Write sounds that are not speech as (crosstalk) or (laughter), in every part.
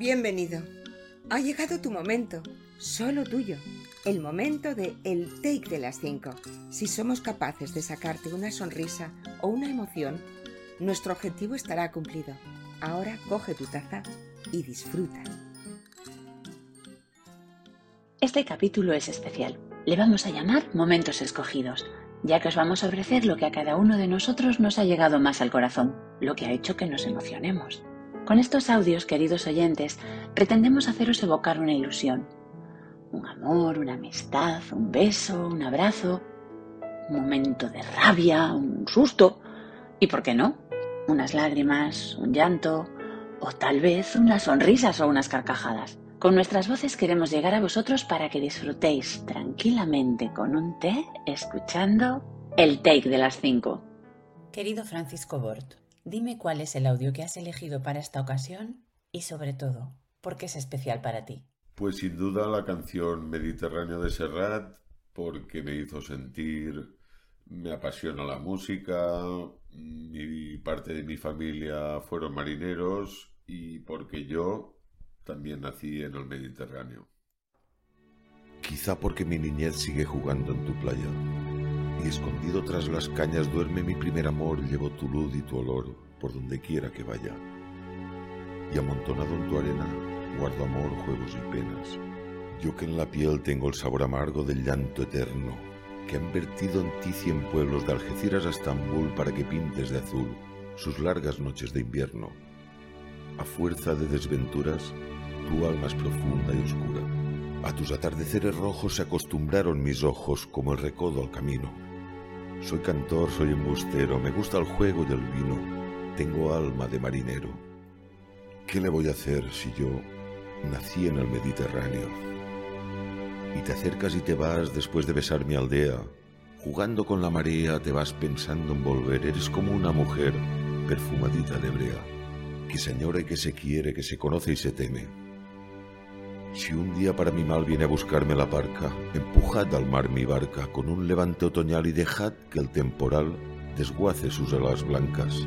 Bienvenido. Ha llegado tu momento, solo tuyo. El momento de el take de las 5. Si somos capaces de sacarte una sonrisa o una emoción, nuestro objetivo estará cumplido. Ahora coge tu taza y disfruta. Este capítulo es especial. Le vamos a llamar Momentos Escogidos, ya que os vamos a ofrecer lo que a cada uno de nosotros nos ha llegado más al corazón, lo que ha hecho que nos emocionemos. Con estos audios, queridos oyentes, pretendemos haceros evocar una ilusión. Un amor, una amistad, un beso, un abrazo, un momento de rabia, un susto y, ¿por qué no? Unas lágrimas, un llanto o tal vez unas sonrisas o unas carcajadas. Con nuestras voces queremos llegar a vosotros para que disfrutéis tranquilamente con un té escuchando el take de las 5. Querido Francisco Bort, dime cuál es el audio que has elegido para esta ocasión y sobre todo, ¿por qué es especial para ti? Pues sin duda la canción Mediterráneo de Serrat, porque me hizo sentir, me apasiona la música, mi parte de mi familia fueron marineros y porque yo también nací en el Mediterráneo. Quizá porque mi niñez sigue jugando en tu playa. Y escondido tras las cañas duerme mi primer amor, llevo tu luz y tu olor por donde quiera que vaya. Y amontonado en tu arena guardo amor, juegos y penas. Yo que en la piel tengo el sabor amargo del llanto eterno, que han vertido en ti cien pueblos de Algeciras a Estambul para que pintes de azul sus largas noches de invierno. A fuerza de desventuras, tu alma es profunda y oscura. A tus atardeceres rojos se acostumbraron mis ojos como el recodo al camino. Soy cantor, soy embustero, me gusta el juego y el vino, tengo alma de marinero. ¿Qué le voy a hacer si yo nací en el Mediterráneo? Y te acercas y te vas después de besar mi aldea. Jugando con la marea te vas pensando en volver, eres como una mujer perfumadita de brea, que se añora y que se quiere, que se conoce y se teme. Si un día para mi mal viene a buscarme la barca, empujad al mar mi barca con un levante otoñal y dejad que el temporal desguace sus alas blancas.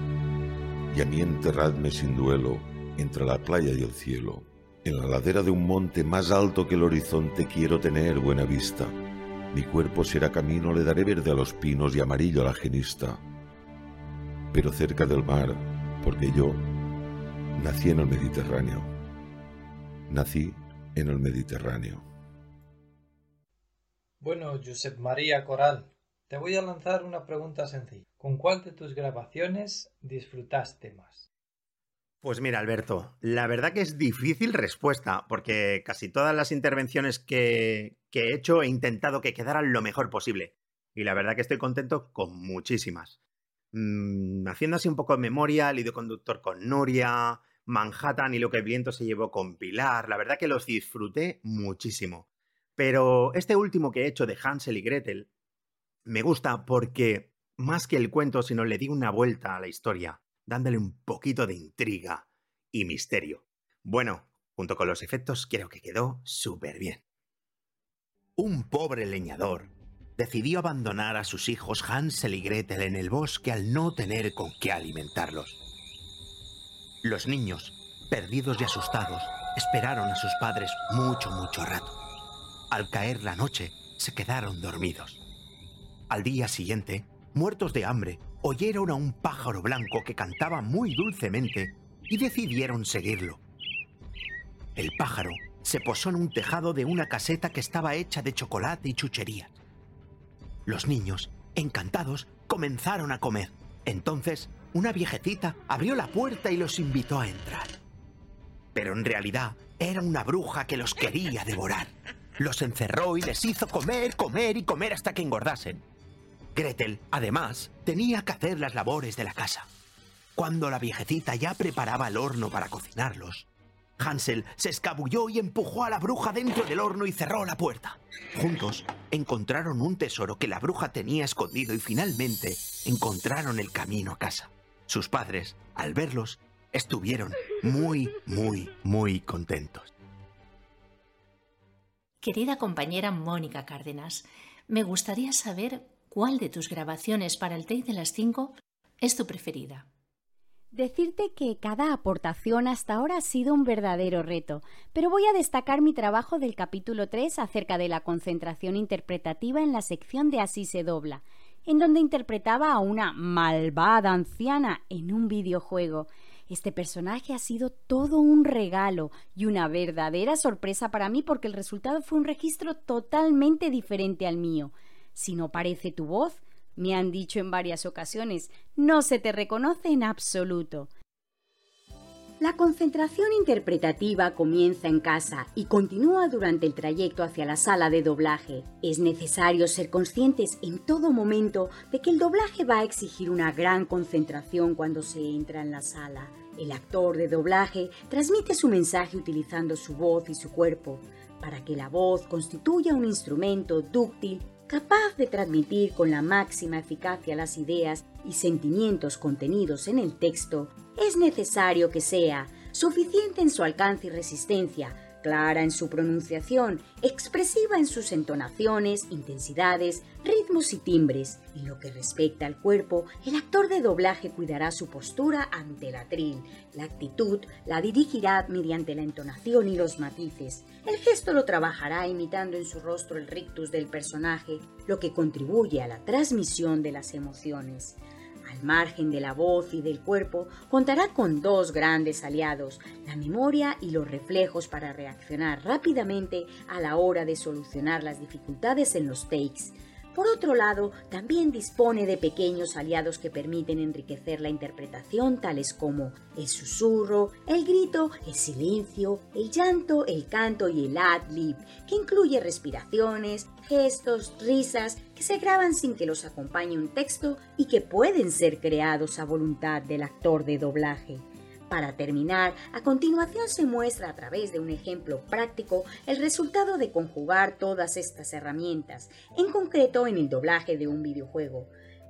Y a mí enterradme sin duelo entre la playa y el cielo. En la ladera de un monte más alto que el horizonte quiero tener buena vista. Mi cuerpo será camino, le daré verde a los pinos y amarillo a la genista. Pero cerca del mar, porque yo nací en el Mediterráneo. Nací en el Mediterráneo. Bueno, Josep María Coral, te voy a lanzar una pregunta sencilla. ¿Con cuál de tus grabaciones disfrutaste más? Pues mira, Alberto, la verdad que es difícil respuesta, porque casi todas las intervenciones que, que, he hecho he intentado que quedaran lo mejor posible. Y la verdad que estoy contento con muchísimas. Mm, haciendo así un poco de memoria, el conductor con Nuria, Manhattan y lo que el viento se llevó con Pilar, la verdad que los disfruté muchísimo. Pero este último que he hecho de Hansel y Gretel me gusta porque, más que el cuento, sino le di una vuelta a la historia dándole un poquito de intriga y misterio. Bueno, junto con los efectos creo que quedó súper bien. Un pobre leñador decidió abandonar a sus hijos Hansel y Gretel en el bosque al no tener con qué alimentarlos. Los niños, perdidos y asustados, esperaron a sus padres mucho, mucho rato. Al caer la noche, se quedaron dormidos. Al día siguiente, muertos de hambre, oyeron a un pájaro blanco que cantaba muy dulcemente y decidieron seguirlo. El pájaro se posó en un tejado de una caseta que estaba hecha de chocolate y chucherías. Los niños, encantados, comenzaron a comer. Entonces, una viejecita abrió la puerta y los invitó a entrar. Pero en realidad era una bruja que los quería devorar. Los encerró y les hizo comer, comer y comer hasta que engordasen. Gretel, además, tenía que hacer las labores de la casa. Cuando la viejecita ya preparaba el horno para cocinarlos, Hansel se escabulló y empujó a la bruja dentro del horno y cerró la puerta. Juntos encontraron un tesoro que la bruja tenía escondido y finalmente encontraron el camino a casa. Sus padres, al verlos, estuvieron muy, muy, muy contentos. Querida compañera Mónica Cárdenas, me gustaría saber ¿Cuál de tus grabaciones para el Take de las 5 es tu preferida? Decirte que cada aportación hasta ahora ha sido un verdadero reto, pero voy a destacar mi trabajo del capítulo 3 acerca de la concentración interpretativa en la sección de Así se dobla, en donde interpretaba a una malvada anciana en un videojuego. Este personaje ha sido todo un regalo y una verdadera sorpresa para mí porque el resultado fue un registro totalmente diferente al mío. Si no parece tu voz, me han dicho en varias ocasiones, no se te reconoce en absoluto. La concentración interpretativa comienza en casa y continúa durante el trayecto hacia la sala de doblaje. Es necesario ser conscientes en todo momento de que el doblaje va a exigir una gran concentración cuando se entra en la sala. El actor de doblaje transmite su mensaje utilizando su voz y su cuerpo. Para que la voz constituya un instrumento dúctil capaz de transmitir con la máxima eficacia las ideas y sentimientos contenidos en el texto, es necesario que sea suficiente en su alcance y resistencia, clara en su pronunciación, expresiva en sus entonaciones, intensidades, ritmos y timbres. En lo que respecta al cuerpo, el actor de doblaje cuidará su postura ante el atril. La actitud la dirigirá mediante la entonación y los matices. El gesto lo trabajará imitando en su rostro el rictus del personaje, lo que contribuye a la transmisión de las emociones al margen de la voz y del cuerpo, contará con dos grandes aliados, la memoria y los reflejos para reaccionar rápidamente a la hora de solucionar las dificultades en los takes. Por otro lado, también dispone de pequeños aliados que permiten enriquecer la interpretación, tales como el susurro, el grito, el silencio, el llanto, el canto y el ad-lib, que incluye respiraciones, gestos, risas, que se graban sin que los acompañe un texto y que pueden ser creados a voluntad del actor de doblaje. Para terminar, a continuación se muestra a través de un ejemplo práctico el resultado de conjugar todas estas herramientas, en concreto en el doblaje de un videojuego.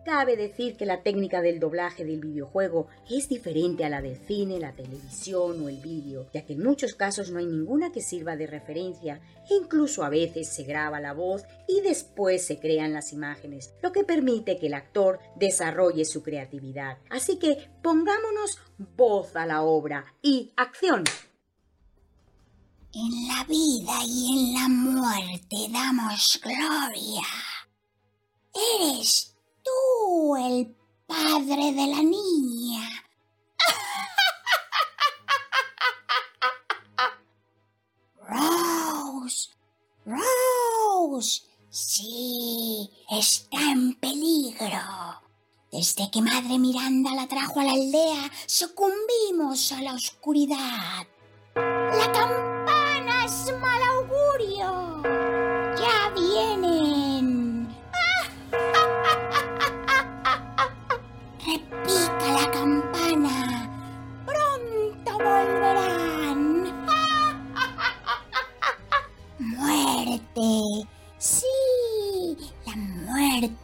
Cabe decir que la técnica del doblaje del videojuego es diferente a la del cine, la televisión o el vídeo, ya que en muchos casos no hay ninguna que sirva de referencia e incluso a veces se graba la voz y después se crean las imágenes, lo que permite que el actor desarrolle su creatividad. Así que pongámonos voz a la obra y acción. En la vida y en la muerte damos gloria. Eres tú el padre de la niña. Rose, Rose, sí, está en peligro. Desde que Madre Miranda la trajo a la aldea, sucumbimos a la oscuridad. La campana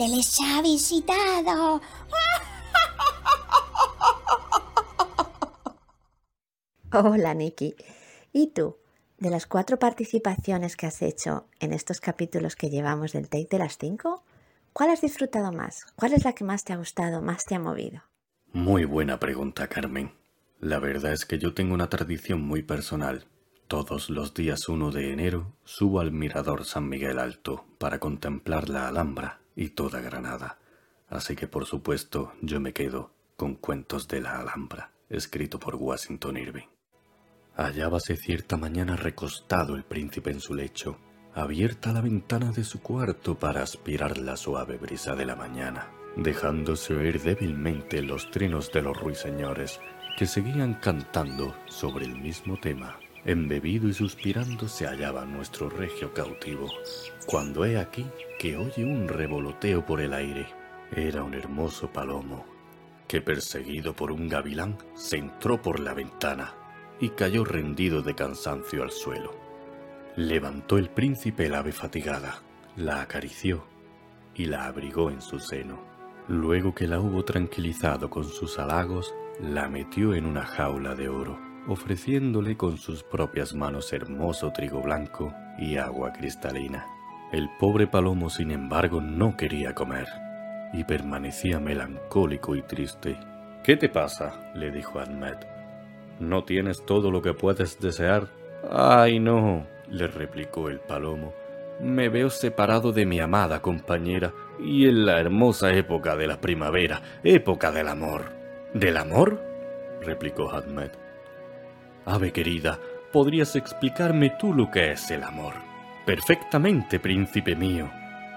les ha visitado. Hola, Nikki. ¿Y tú? De las cuatro participaciones que has hecho en estos capítulos que llevamos del Take de las cinco, ¿cuál has disfrutado más? ¿Cuál es la que más te ha gustado, más te ha movido? Muy buena pregunta, Carmen. La verdad es que yo tengo una tradición muy personal. Todos los días 1 de enero subo al mirador San Miguel Alto para contemplar la Alhambra y toda Granada. Así que por supuesto yo me quedo con Cuentos de la Alhambra, escrito por Washington Irving. Hallábase cierta mañana recostado el príncipe en su lecho, abierta la ventana de su cuarto para aspirar la suave brisa de la mañana, dejándose oír débilmente los trinos de los ruiseñores que seguían cantando sobre el mismo tema. Embebido y suspirando se hallaba nuestro regio cautivo, cuando he aquí que oye un revoloteo por el aire. Era un hermoso palomo, que perseguido por un gavilán se entró por la ventana y cayó rendido de cansancio al suelo. Levantó el príncipe el ave fatigada, la acarició y la abrigó en su seno. Luego que la hubo tranquilizado con sus halagos, la metió en una jaula de oro, ofreciéndole con sus propias manos hermoso trigo blanco y agua cristalina. El pobre palomo, sin embargo, no quería comer y permanecía melancólico y triste, ¿Qué te pasa? le dijo Admet. ¿No tienes todo lo que puedes desear? Ay, no, le replicó el palomo. Me veo separado de mi amada compañera y en la hermosa época de la primavera, época del amor. ¿Del amor? replicó Admet. Ave querida, ¿podrías explicarme tú lo que es el amor? Perfectamente, príncipe mío.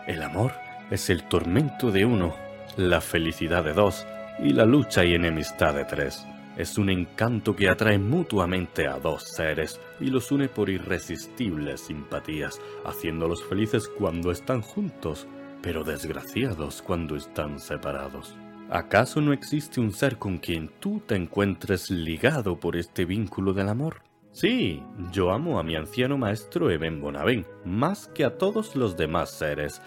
El amor es el tormento de uno, la felicidad de dos y la lucha y enemistad de tres. Es un encanto que atrae mutuamente a dos seres y los une por irresistibles simpatías, haciéndolos felices cuando están juntos, pero desgraciados cuando están separados. ¿Acaso no existe un ser con quien tú te encuentres ligado por este vínculo del amor? Sí, yo amo a mi anciano maestro Eben Bonaven más que a todos los demás seres,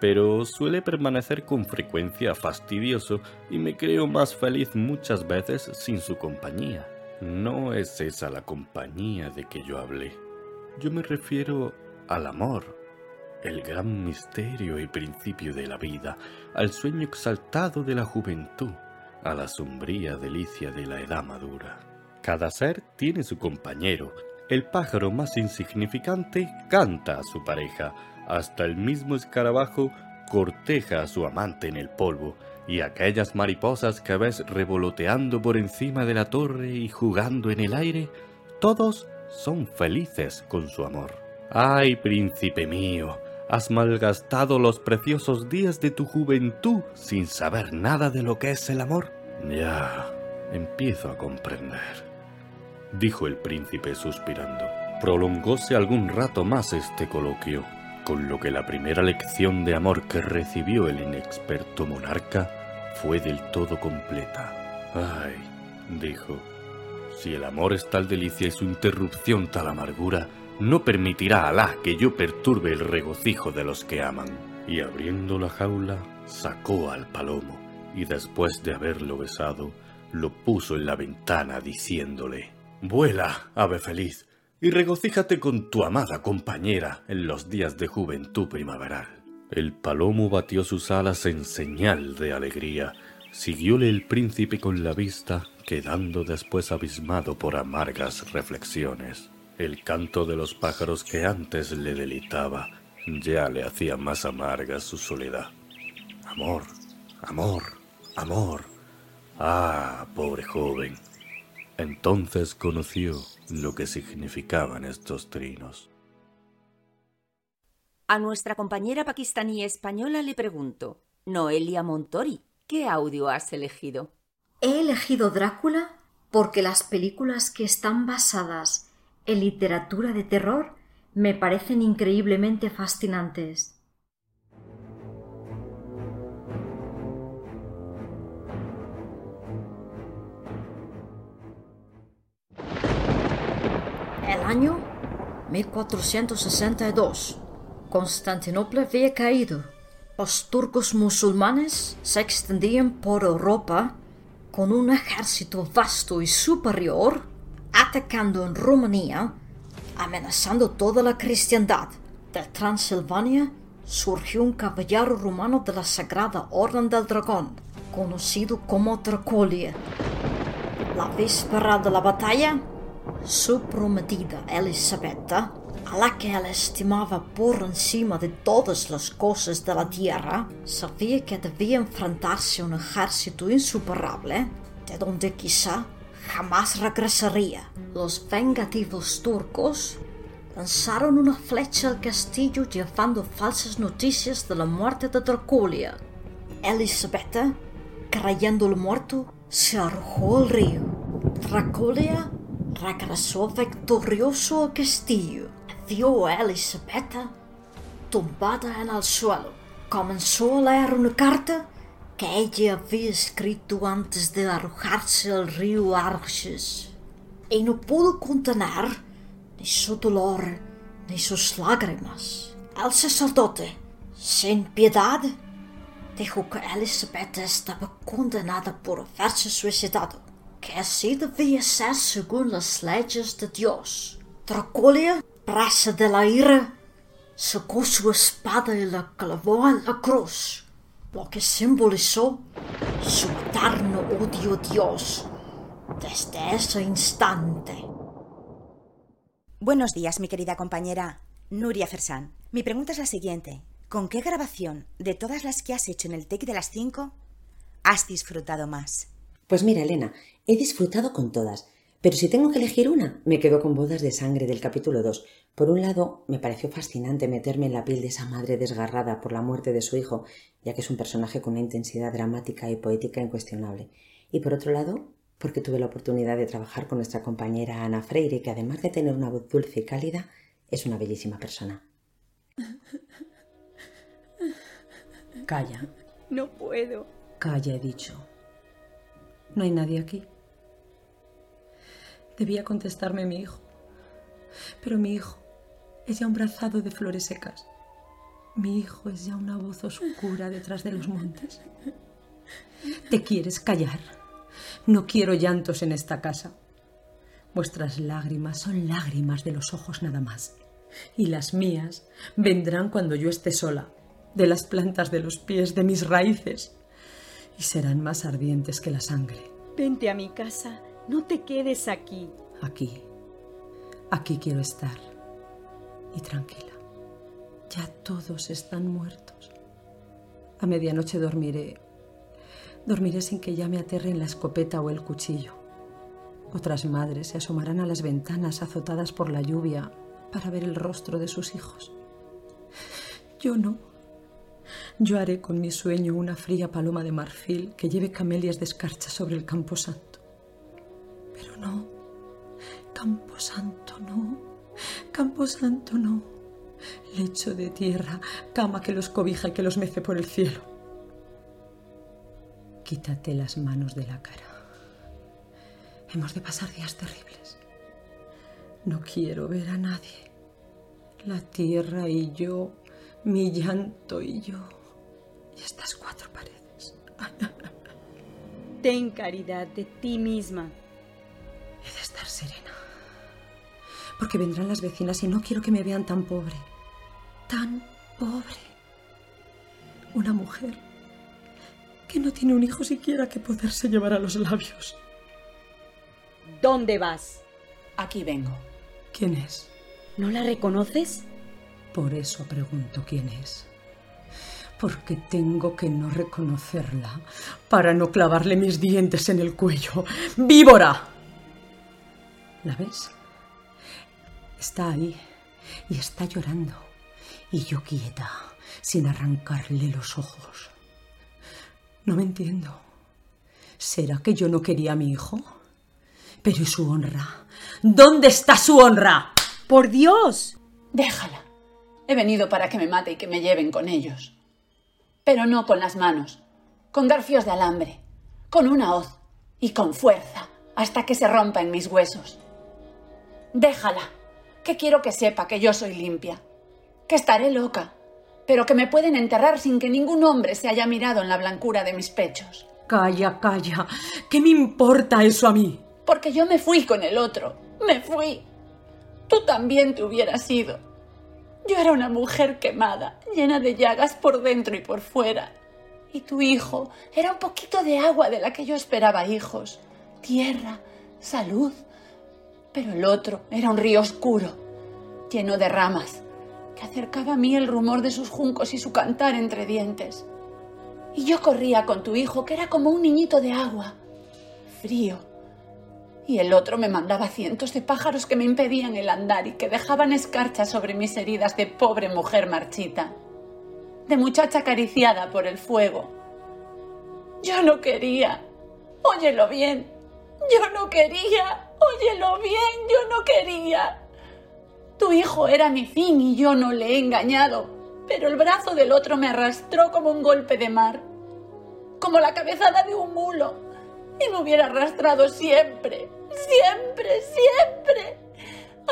pero suele permanecer con frecuencia fastidioso y me creo más feliz muchas veces sin su compañía. No es esa la compañía de que yo hablé. Yo me refiero al amor, el gran misterio y principio de la vida, al sueño exaltado de la juventud, a la sombría delicia de la edad madura. Cada ser tiene su compañero. El pájaro más insignificante canta a su pareja, hasta el mismo escarabajo corteja a su amante en el polvo, y aquellas mariposas que ves revoloteando por encima de la torre y jugando en el aire, todos son felices con su amor. ¡Ay, príncipe mío! Has malgastado los preciosos días de tu juventud sin saber nada de lo que es el amor. Ya, empiezo a comprender, dijo el príncipe suspirando. Prolongóse algún rato más este coloquio, con lo que la primera lección de amor que recibió el inexperto monarca fue del todo completa. Ay, dijo, si el amor es tal delicia y su interrupción tal amargura, no permitirá Alá que yo perturbe el regocijo de los que aman. Y abriendo la jaula, sacó al palomo, y después de haberlo besado, lo puso en la ventana diciéndole, Vuela, ave feliz, y regocíjate con tu amada compañera en los días de juventud primaveral. El palomo batió sus alas en señal de alegría, siguióle el príncipe con la vista, quedando después abismado por amargas reflexiones. El canto de los pájaros que antes le delitaba ya le hacía más amarga su soledad. Amor, amor, amor. Ah, pobre joven. Entonces conoció lo que significaban estos trinos. A nuestra compañera pakistaní española le pregunto, Noelia Montori, ¿qué audio has elegido? He elegido Drácula porque las películas que están basadas en literatura de terror me parecen increíblemente fascinantes. El año 1462. Constantinopla había caído. Los turcos musulmanes se extendían por Europa con un ejército vasto y superior, atacando en Rumanía, amenazando toda la cristiandad. De Transilvania surgió un caballero romano de la Sagrada Orden del Dragón, conocido como Dracolia. La víspera de la batalla, su prometida Elisabetta, a la que él estimaba por encima de todas las cosas de la tierra, sabía que debía enfrentarse a un ejército insuperable, de donde quizá jamás regresaría. Los vengativos turcos lanzaron una flecha al castillo llevando falsas noticias de la muerte de Dracolia. Elisabetta, creyéndolo muerto, se arrojó al río. Dracolia regresó victorioso al castillo. Vio a Elisabetta tumbada en el suelo. Comenzó a leer una carta que ella había escrito antes de arrojarse al río Arges. Y no pudo contener ni su dolor ni sus lágrimas. El sacerdote, sin piedad, dijo que Elizabeth estaba condenada por haberse suicidado, que así debía ser según las leyes de Dios. Draculia, presa de la ira, sacó su espada y la clavó en la cruz. Lo que simbolizó su eterno odio Dios desde ese instante. Buenos días, mi querida compañera Nuria Fersán. Mi pregunta es la siguiente. ¿Con qué grabación de todas las que has hecho en el take de las 5 has disfrutado más? Pues mira, Elena, he disfrutado con todas, pero si tengo que elegir una, me quedo con Bodas de Sangre del capítulo 2. Por un lado, me pareció fascinante meterme en la piel de esa madre desgarrada por la muerte de su hijo, ya que es un personaje con una intensidad dramática y poética incuestionable. Y por otro lado, porque tuve la oportunidad de trabajar con nuestra compañera Ana Freire, que además de tener una voz dulce y cálida, es una bellísima persona. Calla. No puedo. Calla, he dicho. No hay nadie aquí. Debía contestarme mi hijo. Pero mi hijo es ya un brazado de flores secas. Mi hijo es ya una voz oscura detrás de los montes. ¿Te quieres callar? No quiero llantos en esta casa. Vuestras lágrimas son lágrimas de los ojos nada más. Y las mías vendrán cuando yo esté sola, de las plantas de los pies, de mis raíces, y serán más ardientes que la sangre. Vente a mi casa, no te quedes aquí. Aquí, aquí quiero estar. Y tranquila, ya todos están muertos. A medianoche dormiré. Dormiré sin que ya me aterren la escopeta o el cuchillo. Otras madres se asomarán a las ventanas azotadas por la lluvia para ver el rostro de sus hijos. Yo no. Yo haré con mi sueño una fría paloma de marfil que lleve camelias de escarcha sobre el camposanto. Pero no, camposanto no, camposanto no. Lecho de tierra, cama que los cobija y que los mece por el cielo. Quítate las manos de la cara. Hemos de pasar días terribles. No quiero ver a nadie. La tierra y yo, mi llanto y yo, y estas cuatro paredes. (laughs) Ten caridad de ti misma. Serena. Porque vendrán las vecinas y no quiero que me vean tan pobre. Tan pobre. Una mujer que no tiene un hijo siquiera que poderse llevar a los labios. ¿Dónde vas? Aquí vengo. ¿Quién es? ¿No la reconoces? Por eso pregunto quién es. Porque tengo que no reconocerla para no clavarle mis dientes en el cuello. ¡Víbora! ¿La ves? Está ahí y está llorando. Y yo quieta, sin arrancarle los ojos. No me entiendo. ¿Será que yo no quería a mi hijo? Pero ¿y su honra? ¿Dónde está su honra? ¡Por Dios! Déjala. He venido para que me mate y que me lleven con ellos. Pero no con las manos, con garfios de alambre, con una hoz y con fuerza, hasta que se rompa en mis huesos. Déjala, que quiero que sepa que yo soy limpia, que estaré loca, pero que me pueden enterrar sin que ningún hombre se haya mirado en la blancura de mis pechos. Calla, calla. ¿Qué me importa eso a mí? Porque yo me fui con el otro. Me fui. Tú también te hubieras ido. Yo era una mujer quemada, llena de llagas por dentro y por fuera. Y tu hijo era un poquito de agua de la que yo esperaba hijos. Tierra, salud. Pero el otro era un río oscuro, lleno de ramas, que acercaba a mí el rumor de sus juncos y su cantar entre dientes. Y yo corría con tu hijo, que era como un niñito de agua, frío. Y el otro me mandaba cientos de pájaros que me impedían el andar y que dejaban escarcha sobre mis heridas de pobre mujer marchita, de muchacha acariciada por el fuego. Yo no quería. Óyelo bien. Yo no quería. Óyelo bien. Yo no quería. Tu hijo era mi fin y yo no le he engañado, pero el brazo del otro me arrastró como un golpe de mar, como la cabezada de un mulo, y me hubiera arrastrado siempre, siempre, siempre.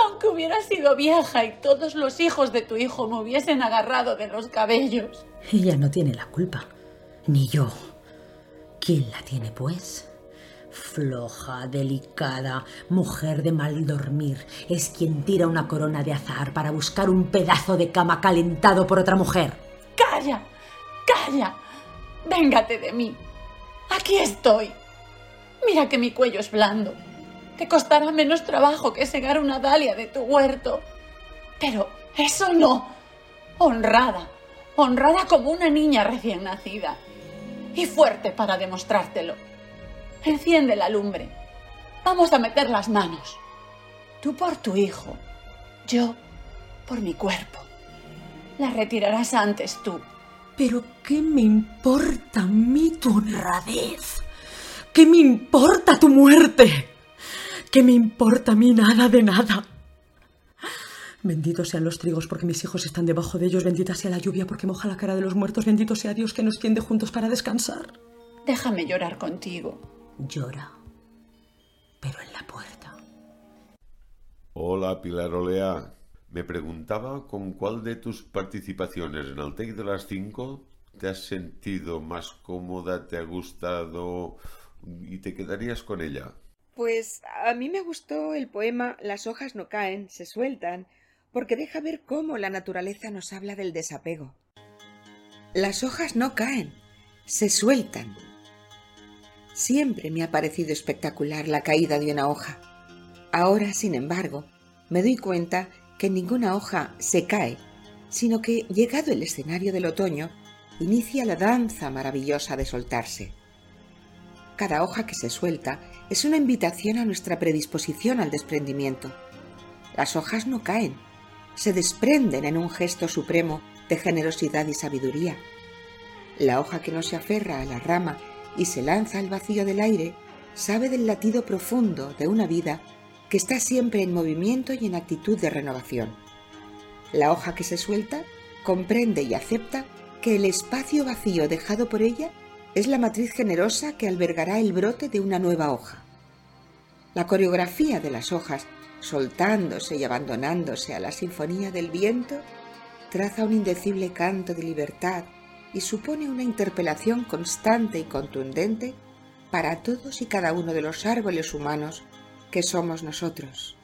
Aunque hubiera sido vieja y todos los hijos de tu hijo me hubiesen agarrado de los cabellos. Ella no tiene la culpa, ni yo. ¿Quién la tiene, pues? Floja, delicada, mujer de mal dormir, es quien tira una corona de azar para buscar un pedazo de cama calentado por otra mujer. ¡Calla! ¡Calla! Véngate de mí. Aquí estoy. Mira que mi cuello es blando. Te costará menos trabajo que segar una dalia de tu huerto. Pero eso no. Honrada. Honrada como una niña recién nacida. Y fuerte para demostrártelo. Enciende la lumbre. Vamos a meter las manos. Tú por tu hijo. Yo por mi cuerpo. La retirarás antes tú. Pero ¿qué me importa a mí tu honradez? ¿Qué me importa tu muerte? ¿Qué me importa a mí nada de nada? Benditos sean los trigos porque mis hijos están debajo de ellos, bendita sea la lluvia porque moja la cara de los muertos, bendito sea Dios que nos tiende juntos para descansar. Déjame llorar contigo. Llora, pero en la puerta. Hola, Pilar Olea. Me preguntaba con cuál de tus participaciones en el Take de las 5 te has sentido más cómoda, te ha gustado y te quedarías con ella. Pues a mí me gustó el poema Las hojas no caen, se sueltan, porque deja ver cómo la naturaleza nos habla del desapego. Las hojas no caen, se sueltan. Siempre me ha parecido espectacular la caída de una hoja. Ahora, sin embargo, me doy cuenta que ninguna hoja se cae, sino que, llegado el escenario del otoño, inicia la danza maravillosa de soltarse. Cada hoja que se suelta es una invitación a nuestra predisposición al desprendimiento. Las hojas no caen, se desprenden en un gesto supremo de generosidad y sabiduría. La hoja que no se aferra a la rama y se lanza al vacío del aire sabe del latido profundo de una vida que está siempre en movimiento y en actitud de renovación. La hoja que se suelta comprende y acepta que el espacio vacío dejado por ella es la matriz generosa que albergará el brote de una nueva hoja. La coreografía de las hojas, soltándose y abandonándose a la sinfonía del viento, traza un indecible canto de libertad y supone una interpelación constante y contundente para todos y cada uno de los árboles humanos que somos nosotros.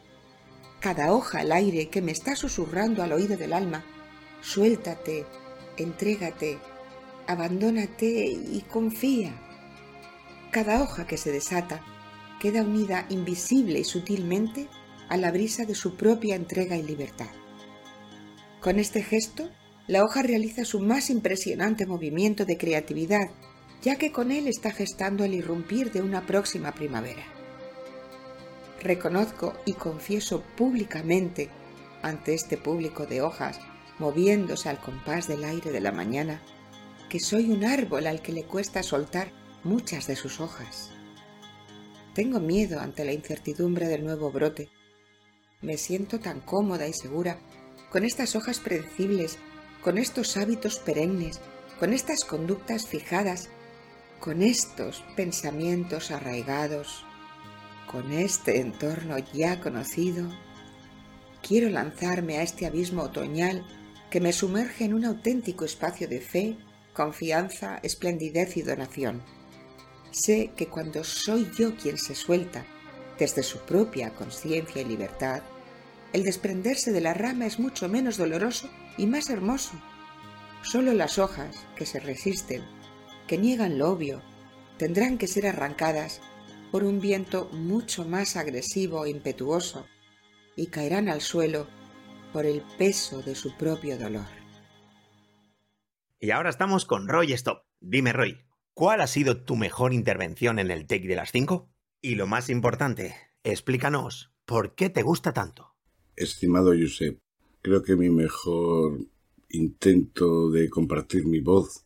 Cada hoja al aire que me está susurrando al oído del alma, suéltate, entrégate, abandónate y confía. Cada hoja que se desata queda unida invisible y sutilmente a la brisa de su propia entrega y libertad. Con este gesto, la hoja realiza su más impresionante movimiento de creatividad, ya que con él está gestando el irrumpir de una próxima primavera. Reconozco y confieso públicamente ante este público de hojas moviéndose al compás del aire de la mañana, que soy un árbol al que le cuesta soltar muchas de sus hojas. Tengo miedo ante la incertidumbre del nuevo brote. Me siento tan cómoda y segura con estas hojas predecibles, con estos hábitos perennes, con estas conductas fijadas, con estos pensamientos arraigados, con este entorno ya conocido. Quiero lanzarme a este abismo otoñal que me sumerge en un auténtico espacio de fe, confianza, esplendidez y donación. Sé que cuando soy yo quien se suelta, desde su propia conciencia y libertad, el desprenderse de la rama es mucho menos doloroso y más hermoso. Solo las hojas que se resisten, que niegan lo obvio, tendrán que ser arrancadas por un viento mucho más agresivo e impetuoso y caerán al suelo por el peso de su propio dolor. Y ahora estamos con Roy Stop. Dime, Roy, ¿cuál ha sido tu mejor intervención en el Take de las 5? Y lo más importante, explícanos, ¿por qué te gusta tanto? Estimado Josep, creo que mi mejor intento de compartir mi voz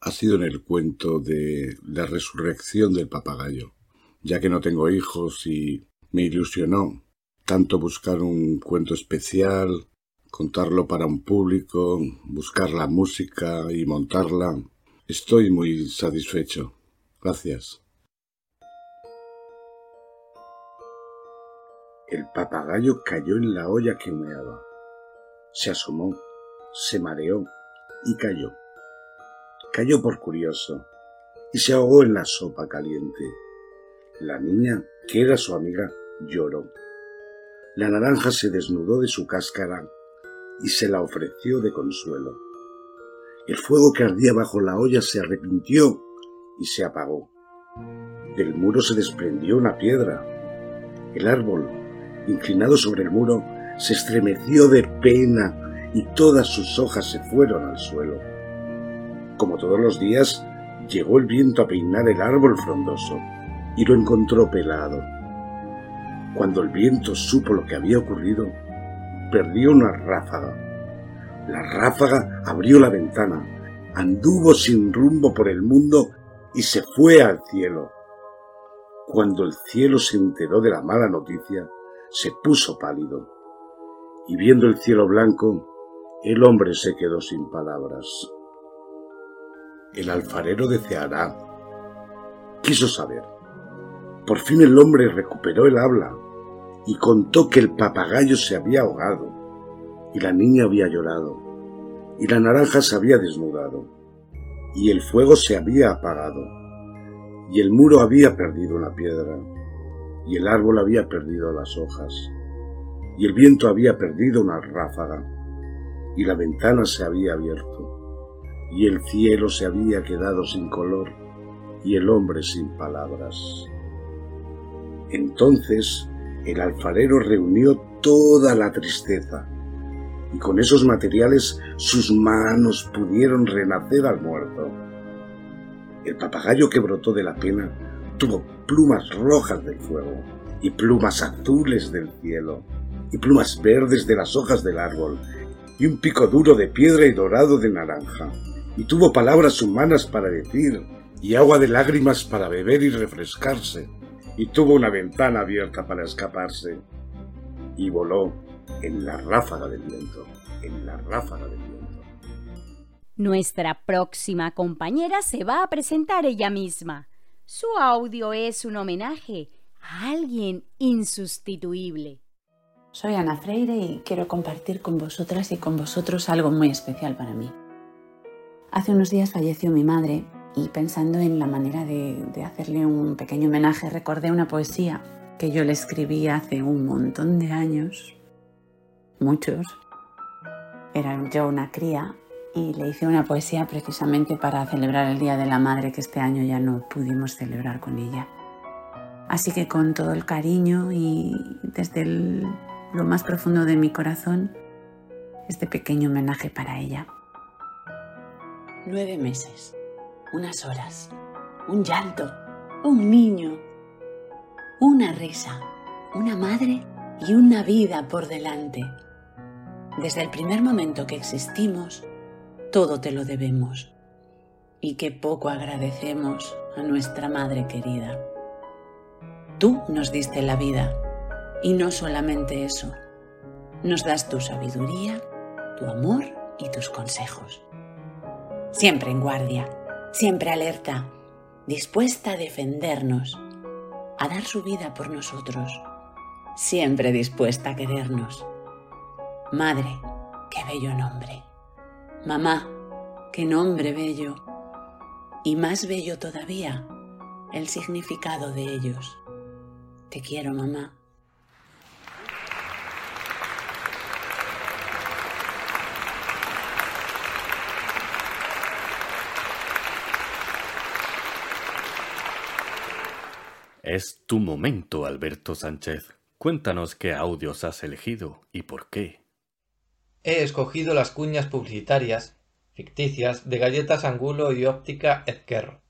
ha sido en el cuento de la resurrección del papagayo, ya que no tengo hijos y me ilusionó tanto buscar un cuento especial, contarlo para un público, buscar la música y montarla. Estoy muy satisfecho. Gracias. El papagayo cayó en la olla que humeaba. Se asomó, se mareó y cayó. Cayó por curioso y se ahogó en la sopa caliente. La niña, que era su amiga, lloró. La naranja se desnudó de su cáscara y se la ofreció de consuelo. El fuego que ardía bajo la olla se arrepintió y se apagó. Del muro se desprendió una piedra. El árbol, inclinado sobre el muro, se estremeció de pena y todas sus hojas se fueron al suelo. Como todos los días, llegó el viento a peinar el árbol frondoso y lo encontró pelado. Cuando el viento supo lo que había ocurrido, perdió una ráfaga. La ráfaga abrió la ventana, anduvo sin rumbo por el mundo y se fue al cielo. Cuando el cielo se enteró de la mala noticia, se puso pálido. Y viendo el cielo blanco, el hombre se quedó sin palabras. El alfarero de Ceará quiso saber. Por fin el hombre recuperó el habla y contó que el papagayo se había ahogado y la niña había llorado y la naranja se había desnudado y el fuego se había apagado y el muro había perdido una piedra y el árbol había perdido las hojas y el viento había perdido una ráfaga y la ventana se había abierto y el cielo se había quedado sin color y el hombre sin palabras. Entonces el alfarero reunió toda la tristeza y con esos materiales sus manos pudieron renacer al muerto. El papagayo que brotó de la pena tuvo plumas rojas del fuego y plumas azules del cielo y plumas verdes de las hojas del árbol y un pico duro de piedra y dorado de naranja y tuvo palabras humanas para decir y agua de lágrimas para beber y refrescarse y tuvo una ventana abierta para escaparse y voló en la ráfaga del viento, en la ráfaga del viento. Nuestra próxima compañera se va a presentar ella misma. Su audio es un homenaje a alguien insustituible. Soy Ana Freire y quiero compartir con vosotras y con vosotros algo muy especial para mí. Hace unos días falleció mi madre y pensando en la manera de, hacerle un pequeño homenaje recordé una poesía que yo le escribí hace un montón de años, muchos. Era yo una cría y le hice una poesía precisamente para celebrar el Día de la Madre que este año ya no pudimos celebrar con ella. Así que con todo el cariño y desde el, lo más profundo de mi corazón, este pequeño homenaje para ella. Nueve meses unas horas, un llanto, un niño, una risa, una madre y una vida por delante. Desde el primer momento que existimos, todo te lo debemos. Y qué poco agradecemos a nuestra madre querida. Tú nos diste la vida y no solamente eso. Nos das tu sabiduría, tu amor y tus consejos. Siempre en guardia siempre alerta, dispuesta a defendernos, a dar su vida por nosotros, siempre dispuesta a querernos. Madre, qué bello nombre. Mamá, qué nombre bello. Y más bello todavía, el significado de ellos. Te quiero, mamá. Es tu momento, Alberto Sánchez. Cuéntanos qué audios has elegido y por qué. He escogido las cuñas publicitarias, ficticias, de galletas Angulo y óptica Ezquerro,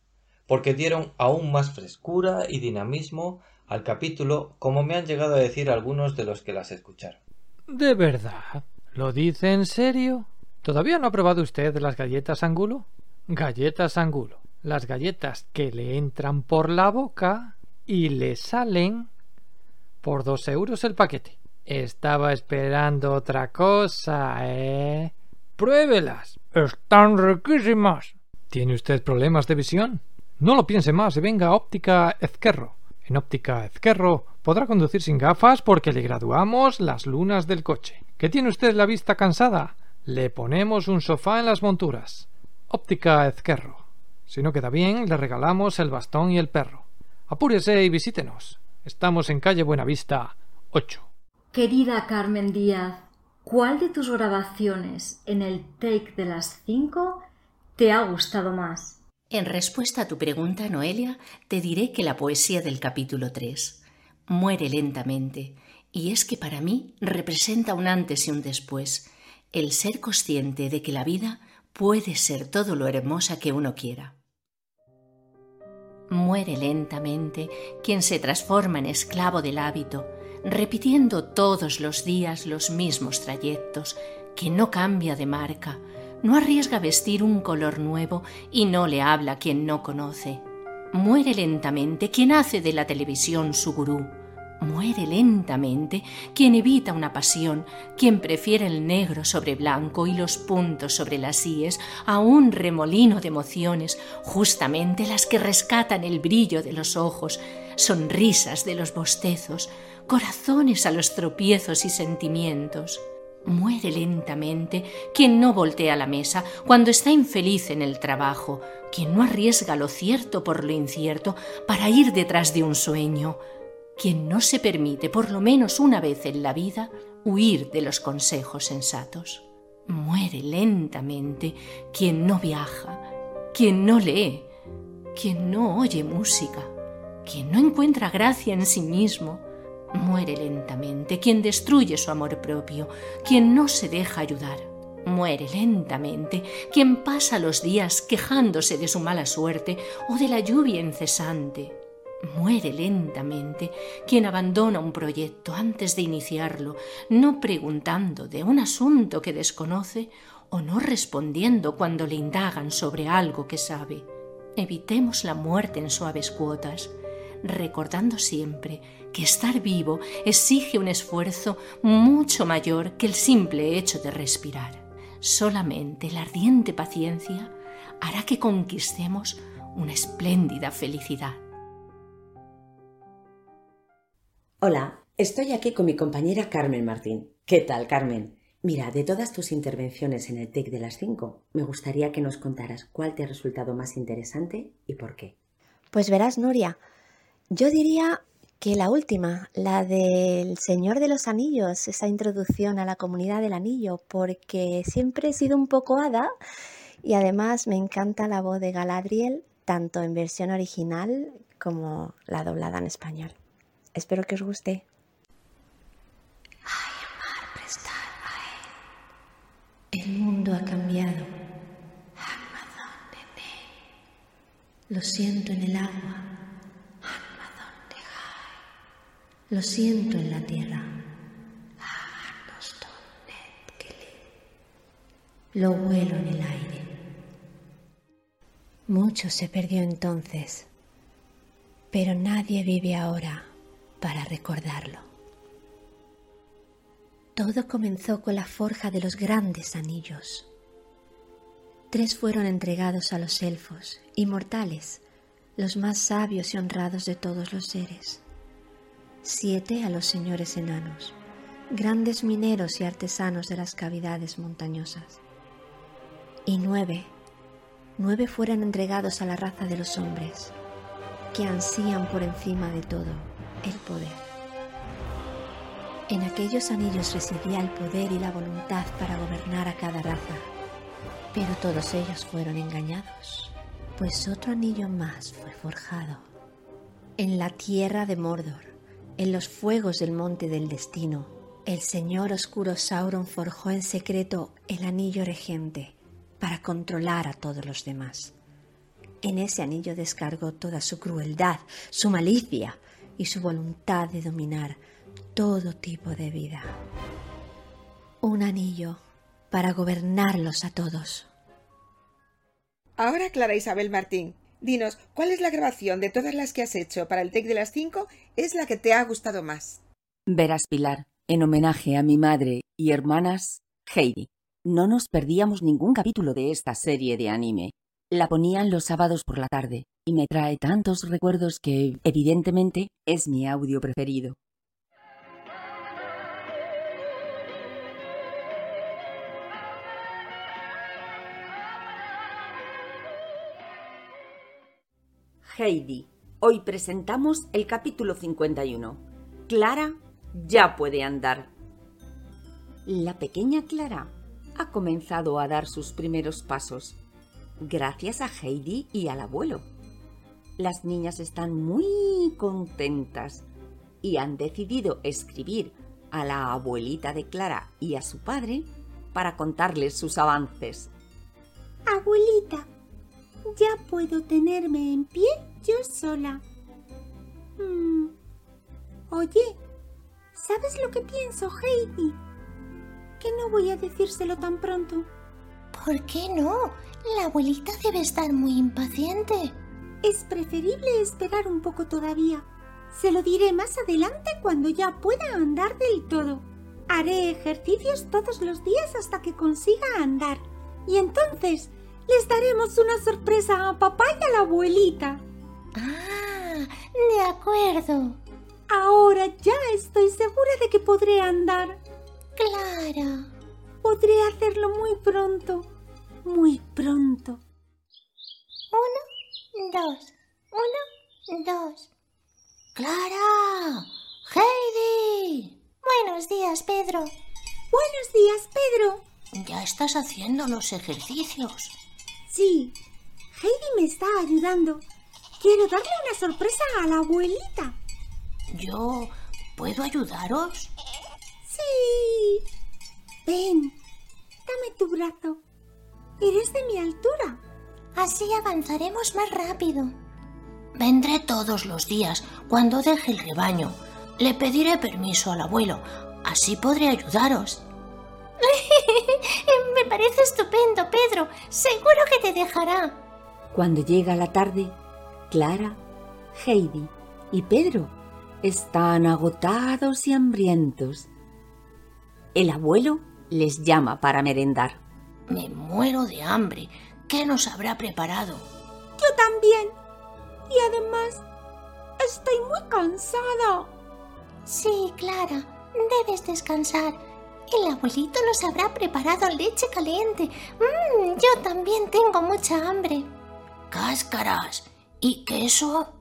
porque dieron aún más frescura y dinamismo al capítulo, como me han llegado a decir algunos de los que las escucharon. ¿De verdad? ¿Lo dice en serio? ¿Todavía no ha probado usted las galletas Angulo? Galletas Angulo. Las galletas que le entran por la boca y le salen por dos euros el paquete. Estaba esperando otra cosa, ¿eh? Pruébelas. Están riquísimas. ¿Tiene usted problemas de visión? No lo piense más y venga a Óptica Ezquerro. En Óptica Ezquerro podrá conducir sin gafas porque le graduamos las lunas del coche. ¿Que tiene usted la vista cansada? Le ponemos un sofá en las monturas. Óptica Ezquerro. Si no queda bien, le regalamos el bastón y el perro. Apúrese y visítenos. Estamos en calle Buenavista 8. Querida Carmen Díaz, ¿cuál de tus grabaciones en el take de las 5 te ha gustado más? En respuesta a tu pregunta, Noelia, te diré que la poesía del capítulo 3 muere lentamente, y es que para mí representa un antes y un después, el ser consciente de que la vida puede ser todo lo hermosa que uno quiera. Muere lentamente quien se transforma en esclavo del hábito, repitiendo todos los días los mismos trayectos, que no cambia de marca, no arriesga vestir un color nuevo y no le habla quien no conoce. Muere lentamente quien hace de la televisión su gurú, Muere lentamente quien evita una pasión, quien prefiere el negro sobre blanco y los puntos sobre las íes a un remolino de emociones, justamente las que rescatan el brillo de los ojos, sonrisas de los bostezos, corazones a los tropiezos y sentimientos. Muere lentamente quien no voltea la mesa cuando está infeliz en el trabajo, quien no arriesga lo cierto por lo incierto para ir detrás de un sueño, quien no se permite, por lo menos una vez en la vida, huir de los consejos sensatos. Muere lentamente quien no viaja, quien no lee, quien no oye música, quien no encuentra gracia en sí mismo. Muere lentamente quien destruye su amor propio, quien no se deja ayudar. Muere lentamente quien pasa los días quejándose de su mala suerte o de la lluvia incesante Muere lentamente quien abandona un proyecto antes de iniciarlo, no preguntando de un asunto que desconoce o no respondiendo cuando le indagan sobre algo que sabe. Evitemos la muerte en suaves cuotas, recordando siempre que estar vivo exige un esfuerzo mucho mayor que el simple hecho de respirar. Solamente la ardiente paciencia hará que conquistemos una espléndida felicidad. Hola, estoy aquí con mi compañera Carmen Martín. ¿Qué tal, Carmen? Mira, de todas tus intervenciones en el TEC de las 5, me gustaría que nos contaras cuál te ha resultado más interesante y por qué. Pues verás, Nuria, yo diría que la última, la del Señor de los Anillos, esa introducción a la comunidad del anillo, porque siempre he sido un poco hada y además me encanta la voz de Galadriel, tanto en versión original como la doblada en español. Espero que os guste. El mundo ha cambiado. Lo siento en el agua. Lo siento en la tierra. Lo vuelo en el aire. Mucho se perdió entonces, pero nadie vive ahora para recordarlo. Todo comenzó con la forja de los grandes anillos. Tres fueron entregados a los elfos, inmortales, los más sabios y honrados de todos los seres. Siete a los señores enanos, grandes mineros y artesanos de las cavidades montañosas. Y nueve, nueve fueron entregados a la raza de los hombres, que ansían por encima de todo el poder. En aquellos anillos residía el poder y la voluntad para gobernar a cada raza, pero todos ellos fueron engañados, pues otro anillo más fue forjado. En la tierra de Mordor, en los fuegos del monte del destino, el señor oscuro Sauron forjó en secreto el anillo regente para controlar a todos los demás. En ese anillo descargó toda su crueldad, su malicia, y su voluntad de dominar todo tipo de vida. Un anillo para gobernarlos a todos. Ahora, Clara Isabel Martín, dinos, ¿cuál es la grabación de todas las que has hecho para el TEC de las 5 es la que te ha gustado más? Verás, Pilar, en homenaje a mi madre y hermanas, Heidi. No nos perdíamos ningún capítulo de esta serie de anime. La ponían los sábados por la tarde y me trae tantos recuerdos que, evidentemente, es mi audio preferido. Heidi, hoy presentamos el capítulo 51. Clara ya puede andar. La pequeña Clara ha comenzado a dar sus primeros pasos gracias a Heidi y al abuelo. Las niñas están muy contentas y han decidido escribir a la abuelita de Clara y a su padre para contarles sus avances. Abuelita, ya puedo tenerme en pie yo sola. Mm. Oye, ¿sabes lo que pienso, Heidi? Que no voy a decírselo tan pronto. ¿Por qué no? La abuelita debe estar muy impaciente. Es preferible esperar un poco todavía. Se lo diré más adelante cuando ya pueda andar del todo. Haré ejercicios todos los días hasta que consiga andar. Y entonces les daremos una sorpresa a papá y a la abuelita. Ah, de acuerdo. Ahora ya estoy segura de que podré andar. Clara. Podré hacerlo muy pronto. Muy pronto. Uno, dos. Uno, dos. Clara. Heidi. Buenos días, Pedro. Buenos días, Pedro. Ya estás haciendo los ejercicios. Sí. Heidi me está ayudando. Quiero darle una sorpresa a la abuelita. ¿Yo puedo ayudaros? Sí. Ven, dame tu brazo. Eres de mi altura. Así avanzaremos más rápido. Vendré todos los días cuando deje el rebaño. Le pediré permiso al abuelo. Así podré ayudaros. (laughs) Me parece estupendo, Pedro. Seguro que te dejará. Cuando llega la tarde, Clara, Heidi y Pedro están agotados y hambrientos. El abuelo les llama para merendar. Me muero de hambre. ¿Qué nos habrá preparado? Yo también. Y además, estoy muy cansada. Sí, Clara, debes descansar. El abuelito nos habrá preparado leche caliente. Mm, yo también tengo mucha hambre. Cáscaras. ¿Y queso?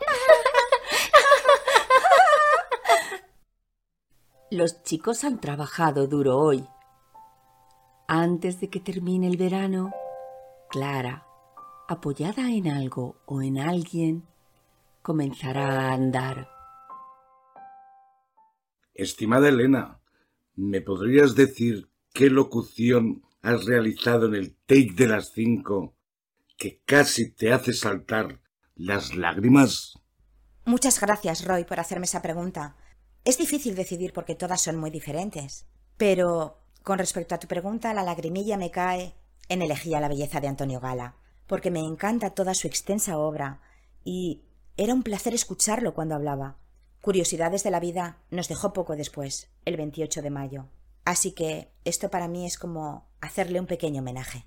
(laughs) Los chicos han trabajado duro hoy. Antes de que termine el verano, Clara, apoyada en algo o en alguien, comenzará a andar. Estimada Elena, ¿me podrías decir qué locución has realizado en el take de las cinco que casi te hace saltar las lágrimas? Muchas gracias, Roy, por hacerme esa pregunta. Es difícil decidir porque todas son muy diferentes. Pero, con respecto a tu pregunta, la lagrimilla me cae en Elegía la belleza de Antonio Gala, porque me encanta toda su extensa obra y era un placer escucharlo cuando hablaba. Curiosidades de la vida nos dejó poco después, el 28 de mayo. Así que esto para mí es como hacerle un pequeño homenaje.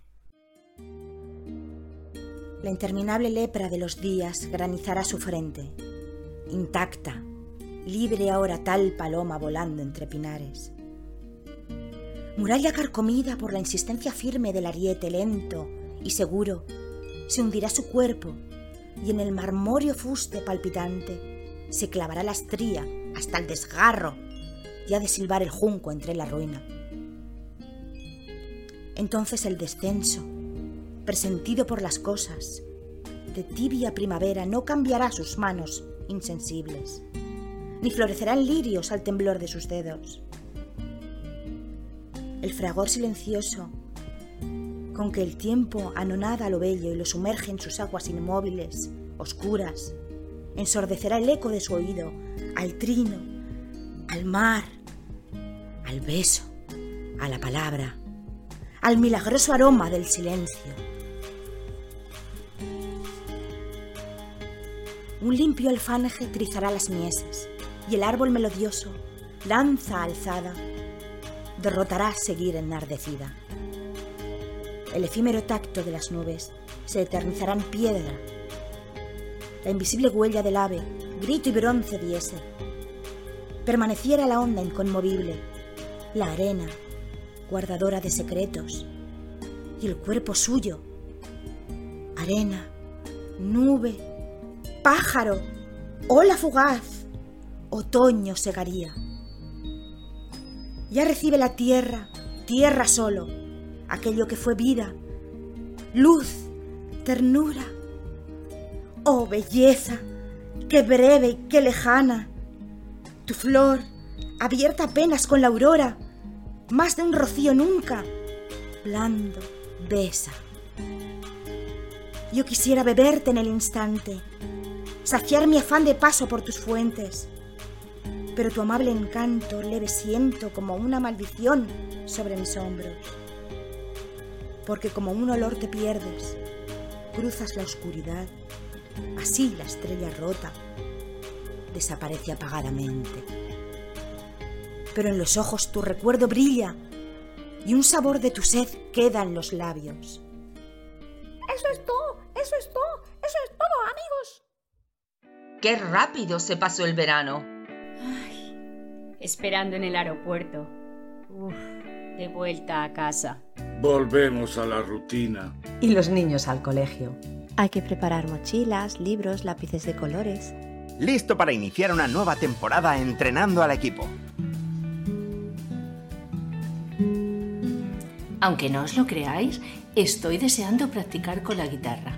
La interminable lepra de los días granizará su frente, intacta, libre ahora tal paloma volando entre pinares. Muralla carcomida por la insistencia firme del ariete lento y seguro, se hundirá su cuerpo y en el marmóreo fuste palpitante se clavará la estría hasta el desgarro y ha de silbar el junco entre la ruina. Entonces el descenso, presentido por las cosas, de tibia primavera no cambiará sus manos insensibles, ni florecerán lirios al temblor de sus dedos. El fragor silencioso con que el tiempo anonada lo bello y lo sumerge en sus aguas inmóviles, oscuras, ensordecerá el eco de su oído al trino, al mar, al beso, a la palabra, al milagroso aroma del silencio. Un limpio alfanje trizará las mieses y el árbol melodioso, lanza alzada, derrotará seguir enardecida. El efímero tacto de las nubes se eternizará en piedra. La invisible huella del ave, grito y bronce diese. Permaneciera la onda inconmovible, la arena, guardadora de secretos, y el cuerpo suyo, arena, nube, pájaro, ola fugaz, otoño segaría. Ya recibe la tierra, tierra solo, aquello que fue vida, luz, ternura. Oh, belleza, qué breve y qué lejana. Tu flor, abierta apenas con la aurora, más de un rocío nunca, blando, besa. Yo quisiera beberte en el instante, saciar mi afán de paso por tus fuentes, pero tu amable encanto leve siento como una maldición sobre mis hombros. Porque como un olor te pierdes, cruzas la oscuridad, así la estrella rota desaparece apagadamente. Pero en los ojos tu recuerdo brilla y un sabor de tu sed queda en los labios. Eso es todo, eso es todo, eso es todo, amigos. ¡Qué rápido se pasó el verano! Esperando en el aeropuerto. Uf, de vuelta a casa. Volvemos a la rutina. Y los niños al colegio. Hay que preparar mochilas, libros, lápices de colores. Listo para iniciar una nueva temporada entrenando al equipo. Aunque no os lo creáis, estoy deseando practicar con la guitarra.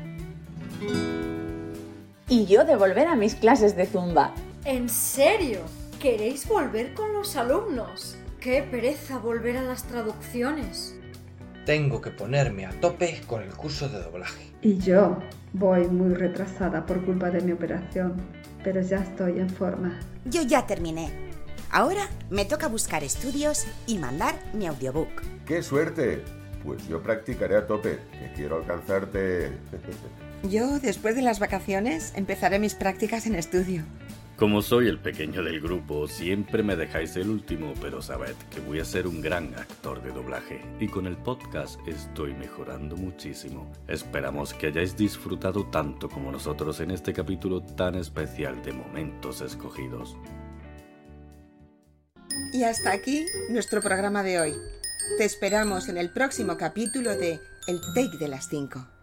Y yo de volver a mis clases de zumba. ¿En serio? ¿Queréis volver con los alumnos? ¡Qué pereza volver a las traducciones! Tengo que ponerme a tope con el curso de doblaje. Y yo voy muy retrasada por culpa de mi operación, pero ya estoy en forma. Yo ya terminé. Ahora me toca buscar estudios y mandar mi audiobook. ¡Qué suerte! Pues yo practicaré a tope, que quiero alcanzarte. (laughs) Yo, después de las vacaciones, empezaré mis prácticas en estudio. Como soy el pequeño del grupo, siempre me dejáis el último, pero sabed que voy a ser un gran actor de doblaje y con el podcast estoy mejorando muchísimo. Esperamos que hayáis disfrutado tanto como nosotros en este capítulo tan especial de Momentos Escogidos. Y hasta aquí nuestro programa de hoy. Te esperamos en el próximo capítulo de El Take de las 5.